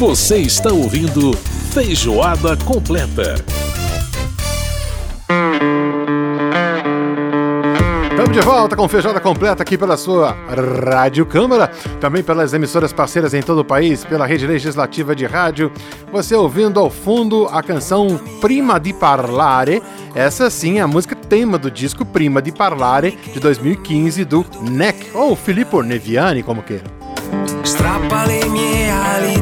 Você está ouvindo Feijoada Completa. Estamos de volta com Feijoada Completa aqui pela sua Rádio Câmara, também pelas emissoras parceiras em todo o país, pela rede legislativa de rádio. Você ouvindo ao fundo a canção Prima di Parlare, essa sim é a música tema do disco Prima di Parlare de 2015 do NEC, ou Filippo Neviani, como queira. Strappa le mie ali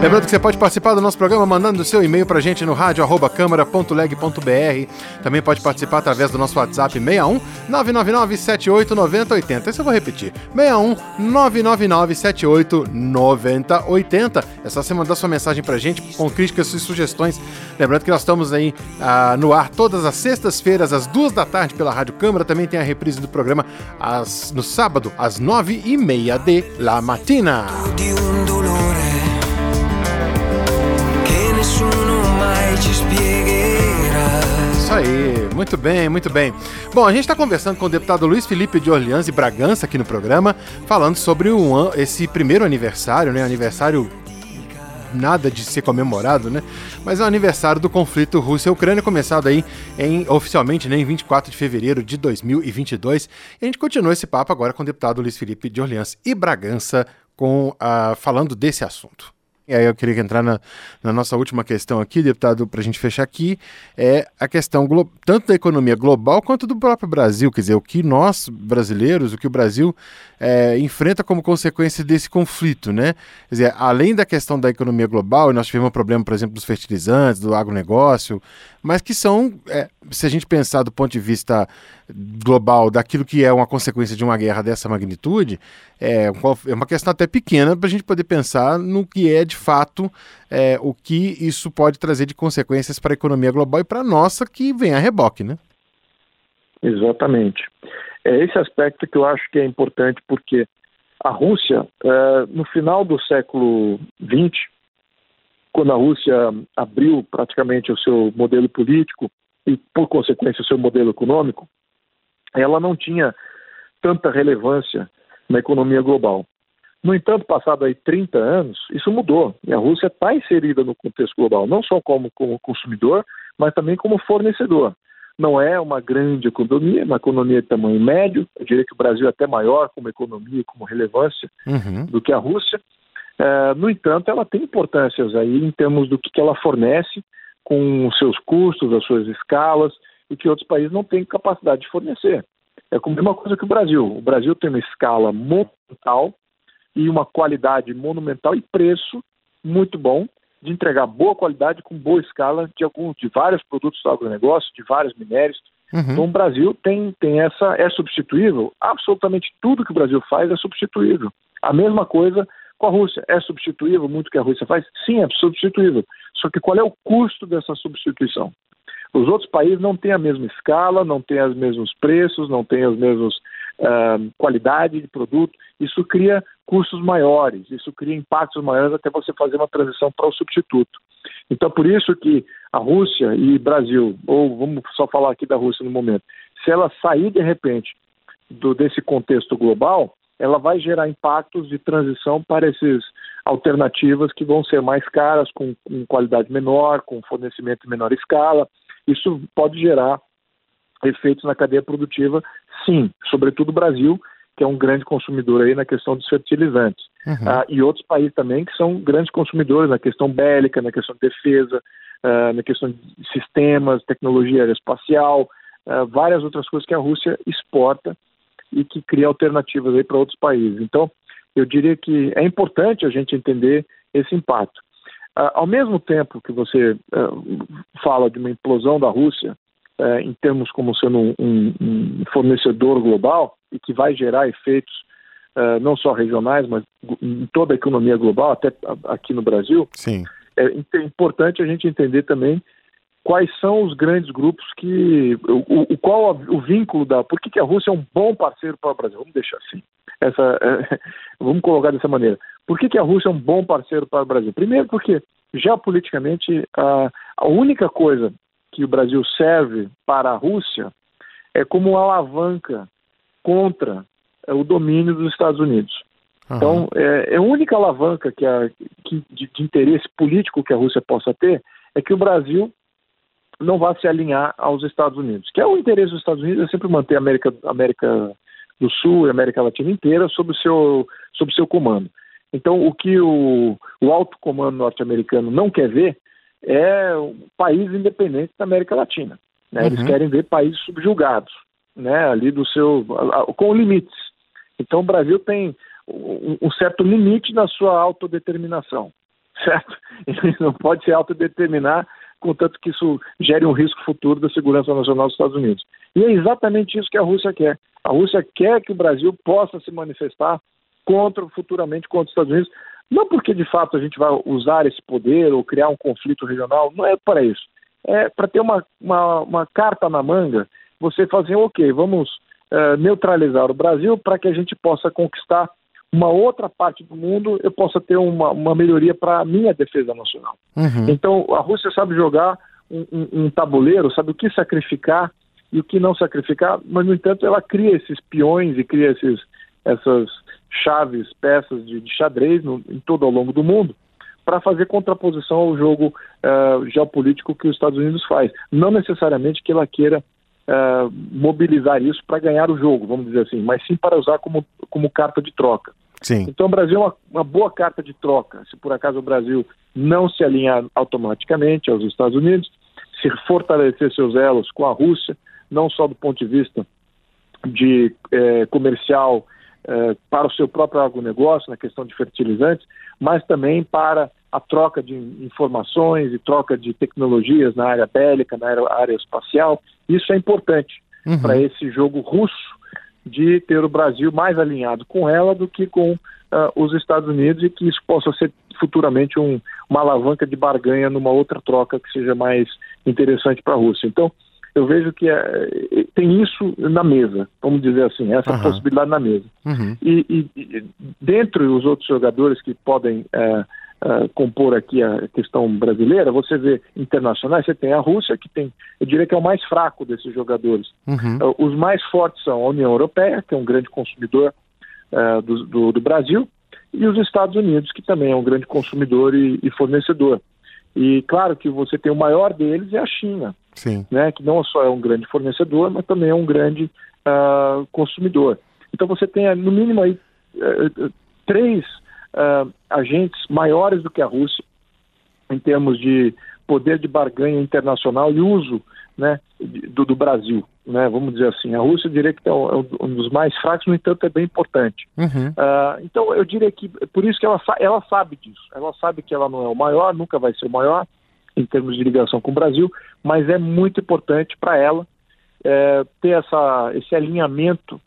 Lembrando que você pode participar do nosso programa mandando o seu e-mail pra gente no rádio.câmara.leg.br. Também pode participar através do nosso WhatsApp 61 999 78 9080. Isso eu vou repetir: 61 999 78 9080. É só você mandar sua mensagem pra gente com críticas e sugestões. Lembrando que nós estamos aí ah, no ar todas as sextas-feiras, às duas da tarde, pela Rádio Câmara. Também tem a reprise do programa às, no sábado, às nove e meia de la matina. Isso aí, muito bem, muito bem. Bom, a gente está conversando com o deputado Luiz Felipe de Orleans e Bragança aqui no programa, falando sobre um, esse primeiro aniversário, né? Aniversário nada de ser comemorado, né? Mas é o aniversário do conflito Rússia-Ucrânia, começado aí em, oficialmente né, em 24 de fevereiro de 2022. E a gente continua esse papo agora com o deputado Luiz Felipe de Orleans e Bragança, com, uh, falando desse assunto. E aí eu queria entrar na, na nossa última questão aqui, deputado, para a gente fechar aqui, é a questão tanto da economia global quanto do próprio Brasil. Quer dizer, o que nós, brasileiros, o que o Brasil é, enfrenta como consequência desse conflito, né? Quer dizer, além da questão da economia global, nós tivemos um problema, por exemplo, dos fertilizantes, do agronegócio, mas que são, é, se a gente pensar do ponto de vista global daquilo que é uma consequência de uma guerra dessa magnitude, é, é uma questão até pequena para a gente poder pensar no que é de fato é, o que isso pode trazer de consequências para a economia global e para a nossa que vem a reboque, né? Exatamente. É esse aspecto que eu acho que é importante porque a Rússia, é, no final do século XX, quando a Rússia abriu praticamente o seu modelo político e, por consequência, o seu modelo econômico, ela não tinha tanta relevância na economia global. No entanto, passado aí 30 anos, isso mudou e a Rússia está inserida no contexto global, não só como, como consumidor, mas também como fornecedor. Não é uma grande economia, uma economia de tamanho médio, eu diria que o Brasil é até maior como economia, como relevância uhum. do que a Rússia. É, no entanto, ela tem importâncias aí em termos do que, que ela fornece com os seus custos, as suas escalas, e que outros países não têm capacidade de fornecer. É a mesma coisa que o Brasil. O Brasil tem uma escala monumental e uma qualidade monumental e preço muito bom de entregar boa qualidade com boa escala de alguns de vários produtos do agronegócio, de vários minérios. Uhum. Então o Brasil tem, tem essa é substituível. Absolutamente tudo que o Brasil faz é substituível. A mesma coisa com a Rússia. É substituível muito que a Rússia faz? Sim, é substituível. Só que qual é o custo dessa substituição? Os outros países não têm a mesma escala, não têm os mesmos preços, não têm as mesmas uh, qualidade de produto. Isso cria custos maiores, isso cria impactos maiores até você fazer uma transição para o substituto. Então, por isso que a Rússia e Brasil, ou vamos só falar aqui da Rússia no momento, se ela sair de repente do, desse contexto global, ela vai gerar impactos de transição para essas alternativas que vão ser mais caras, com, com qualidade menor, com fornecimento em menor escala. Isso pode gerar efeitos na cadeia produtiva, sim, sobretudo o Brasil, que é um grande consumidor aí na questão dos fertilizantes. Uhum. Ah, e outros países também que são grandes consumidores na questão bélica, na questão de defesa, ah, na questão de sistemas, tecnologia aeroespacial, ah, várias outras coisas que a Rússia exporta e que cria alternativas aí para outros países. Então, eu diria que é importante a gente entender esse impacto. Uh, ao mesmo tempo que você uh, fala de uma implosão da Rússia, uh, em termos como sendo um, um, um, fornecedor global e que vai gerar efeitos não só regionais, mas em toda a economia global, até aqui no Brasil, Sim. é importante a gente entender também quais são os grandes grupos que o, o qual o vínculo da por que, que a Rússia é um bom parceiro para o Brasil? Vamos deixar assim. Essa é, vamos colocar dessa maneira. Por que, que a Rússia é um bom parceiro para o Brasil? Primeiro porque geopoliticamente a, a única coisa que o Brasil serve para a Rússia é como uma alavanca contra é, o domínio dos Estados Unidos. Uhum. Então, é, é, a única alavanca que, a, que de, de, interesse político que a Rússia possa ter é que o Brasil não vá se alinhar aos Estados Unidos. Que é o interesse dos Estados Unidos é sempre manter a América, América do Sul e a América Latina inteira sob o seu, sob seu comando. Então, o que o, o alto comando norte-americano não quer ver é um país independente da América Latina. Né? Uhum. Eles querem ver países subjugados, né? ali do seu, com limites. Então, o Brasil tem um, um certo limite na sua autodeterminação, certo? Ele não pode se autodeterminar contanto que isso gere um risco futuro da segurança nacional dos Estados Unidos. E é exatamente isso que a Rússia quer. A Rússia quer que o Brasil possa se manifestar contra, futuramente contra os Estados Unidos, não porque de fato a gente vai usar esse poder ou criar um conflito regional, não é para isso. É para ter uma, uma, uma, carta na manga, você fazer, ok, vamos uh, neutralizar o Brasil para que a gente possa conquistar uma outra parte do mundo, eu possa ter uma, uma melhoria para a minha defesa nacional. Uhum. Então, a Rússia sabe jogar um, um, um tabuleiro, sabe o que sacrificar e o que não sacrificar, mas, no entanto, ela cria esses peões e cria esses, essas chaves, peças de, de xadrez no, em todo ao longo do mundo para fazer contraposição ao jogo uh, geopolítico que os Estados Unidos faz. Não necessariamente que ela queira uh, mobilizar isso para ganhar o jogo, vamos dizer assim, mas sim para usar como, como carta de troca. Sim. Então o Brasil é uma, uma boa carta de troca. Se por acaso o Brasil não se alinhar automaticamente aos Estados Unidos, se fortalecer seus elos com a Rússia, não só do ponto de vista de eh, comercial eh, para o seu próprio agronegócio, na questão de fertilizantes, mas também para a troca de informações e troca de tecnologias na área bélica, na área, espacial. Isso é importante uhum. para esse jogo russo de ter o Brasil mais alinhado com ela do que com uh, os Estados Unidos e que isso possa ser futuramente um, uma alavanca de barganha numa outra troca que seja mais interessante para a Rússia. Então, eu vejo que é, tem isso na mesa, vamos dizer assim, essa uhum. possibilidade na mesa. Uhum. E, e, e, dentre os outros jogadores que podem é, é, compor aqui a questão brasileira, você vê internacionais, você tem a Rússia, que tem, eu diria que é o mais fraco desses jogadores. Uhum. É, os mais fortes são a União Europeia, que é um grande consumidor é, do, do, do, Brasil, e os Estados Unidos, que também é um grande consumidor e, e fornecedor. E claro que você tem o maior deles é a China, Sim. Né, que não só é um grande fornecedor, mas também é um grande uh, consumidor. Então você tem no mínimo aí uh, três uh, agentes maiores do que a Rússia em termos de poder de barganha internacional e uso né, do, do, Brasil. Né, vamos dizer assim, a Rússia eu diria que é um dos mais fracos, no entanto é bem importante. Uhum. Uh, então eu diria que por isso que ela, ela sabe disso, ela sabe que ela não é o maior, nunca vai ser o maior em termos de ligação com o Brasil, mas é muito importante para ela é, ter essa, esse alinhamento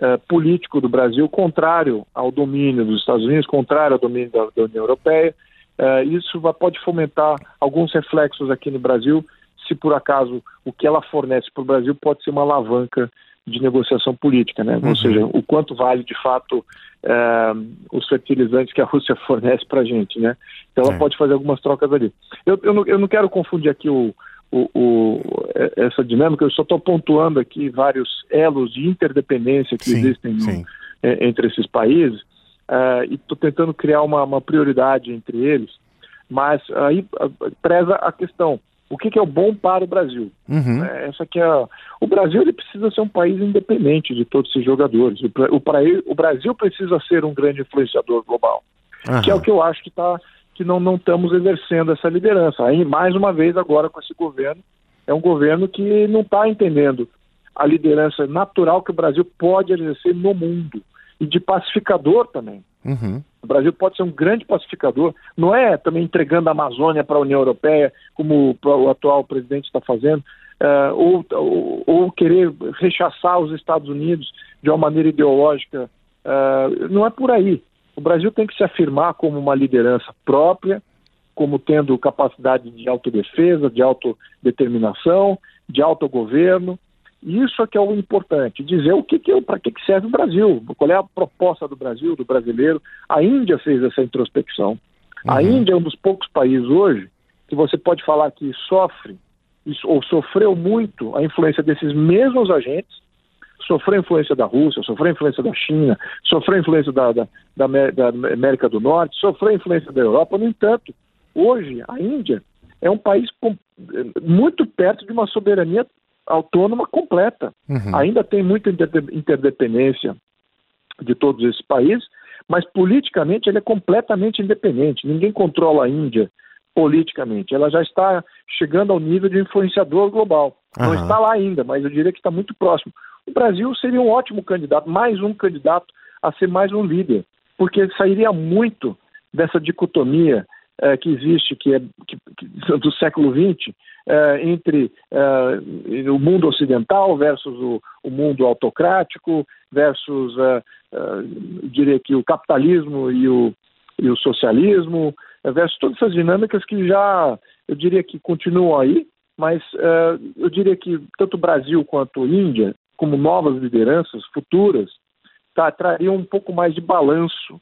é, político do Brasil contrário ao domínio dos Estados Unidos, contrário ao domínio da, da União Europeia. É, isso vai, pode fomentar alguns reflexos aqui no Brasil, se por acaso o que ela fornece para o Brasil pode ser uma alavanca de negociação política, né? Uhum. Ou seja, o quanto vale de fato é, os fertilizantes que a Rússia fornece para a gente, né? Então ela é. pode fazer algumas trocas ali. Eu, eu, não, eu não quero confundir aqui o, o, o, essa dinâmica, eu só estou pontuando aqui vários elos de interdependência que sim, existem no, é, entre esses países uh, e estou tentando criar uma, uma, prioridade entre eles, mas aí uh, preza a questão o que, que, é o bom para o Brasil. Uhum. É, essa que é o Brasil ele precisa ser um país independente de todos esses jogadores. O, o, o Brasil precisa ser um grande influenciador global, uhum. que é o que eu acho que tá que não não estamos exercendo essa liderança. Aí mais uma vez agora com esse governo é um governo que não está entendendo a liderança natural que o Brasil pode exercer no mundo e de pacificador também. Uhum. O Brasil pode ser um grande pacificador, não é também entregando a Amazônia para a União Europeia, como o atual presidente está fazendo, uh, ou, ou, ou, querer rechaçar os Estados Unidos de uma maneira ideológica. Uh, não é por aí. O Brasil tem que se afirmar como uma liderança própria, como tendo capacidade de autodefesa, de autodeterminação, de autogoverno, isso é que é o importante, dizer o que, que para que, que serve o Brasil, qual é a proposta do Brasil, do brasileiro. A Índia fez essa introspecção. Uhum. A Índia é um dos poucos países hoje que você pode falar que sofre ou sofreu muito a influência desses mesmos agentes, sofreu a influência da Rússia, sofreu influência da China, sofreu influência da, da, da, da América do Norte, sofreu influência da Europa. No entanto, hoje a Índia é um país com, muito perto de uma soberania autônoma completa. Uhum. Ainda tem muita interdependência de todos esses países, mas politicamente ele é completamente independente. Ninguém controla a Índia politicamente. Ela já está chegando ao nível de influenciador global. Uhum. Não está lá ainda, mas eu diria que está muito próximo. O Brasil seria um ótimo candidato, mais um candidato a ser mais um líder, porque sairia muito dessa dicotomia eh, que existe, que é que, que, do século XX, eh, entre eh, o mundo ocidental versus o, o mundo autocrático, versus, diria que o capitalismo e o, e o socialismo, versus todas essas dinâmicas que já, eu diria que continuam aí, mas eu diria que tanto o Brasil quanto a Índia, como novas lideranças futuras, tá, trariam um pouco mais de balanço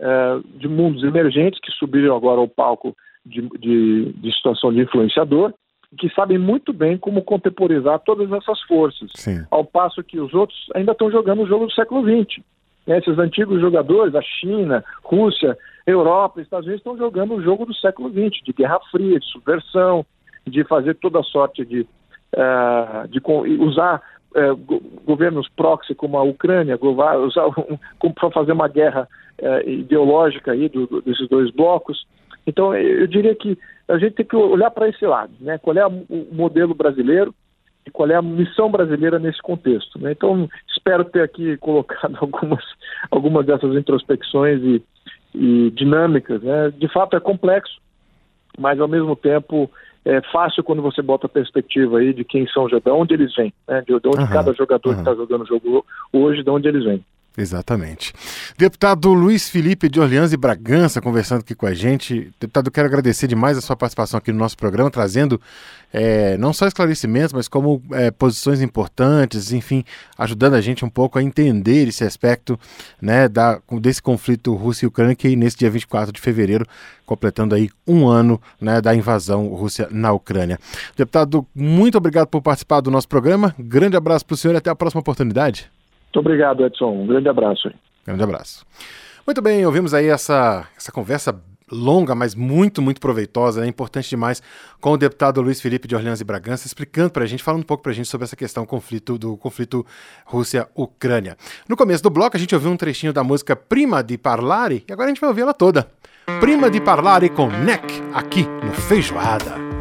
é, de mundos emergentes que subiram agora ao palco de, de, de situação de influenciador, que sabem muito bem como contemporizar todas essas forças, Sim. ao passo que os outros ainda estão jogando o jogo do século XX. Né? Esses antigos jogadores, a China, Rússia, Europa, Estados Unidos, estão jogando o jogo do século XX, de guerra fria, de subversão, de fazer toda sorte de, uh, de usar uh, governos proxy como a Ucrânia, um, para fazer uma guerra uh, ideológica aí do, desses dois blocos. Então, eu diria que a gente tem que olhar para esse lado, né? Qual é o modelo brasileiro e qual é a missão brasileira nesse contexto. Né? Então, espero ter aqui colocado algumas, algumas dessas introspecções e, e dinâmicas. Né? De fato, é complexo, mas ao mesmo tempo é fácil quando você bota a perspectiva aí de quem são, de onde eles vêm, né? de, onde uhum, cada jogador uhum. que está jogando o jogo hoje, de onde eles vêm. Exatamente. Deputado Luiz Felipe de Orleans e Bragança conversando aqui com a gente. Deputado, quero agradecer demais a sua participação aqui no nosso programa, trazendo é, não só esclarecimentos, mas como é, posições importantes, enfim, ajudando a gente um pouco a entender esse aspecto né, da, desse conflito Rússia e Ucrânia, que nesse dia 24 de fevereiro, completando aí um ano né, da invasão Rússia na Ucrânia. Deputado, muito obrigado por participar do nosso programa. Grande abraço para o senhor e até a próxima oportunidade. Muito obrigado, Edson. Um grande abraço. Grande abraço. Muito bem, ouvimos aí essa, essa conversa longa, mas muito, muito proveitosa, né? importante demais, com o deputado Luiz Felipe de Orleans e Bragança, explicando para a gente, falando um pouco para a gente sobre essa questão conflito, do conflito Rússia-Ucrânia. No começo do bloco, a gente ouviu um trechinho da música Prima di Parlare, e agora a gente vai ouvir ela toda. Prima di Parlare com Neck, aqui no Feijoada.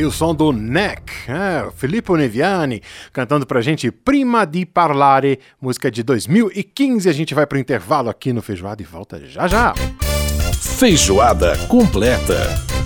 Aí o som do Neck, é, Filippo Neviani cantando pra gente Prima di Parlare, música de 2015. A gente vai pro intervalo aqui no Feijoada e volta já já. Feijoada completa.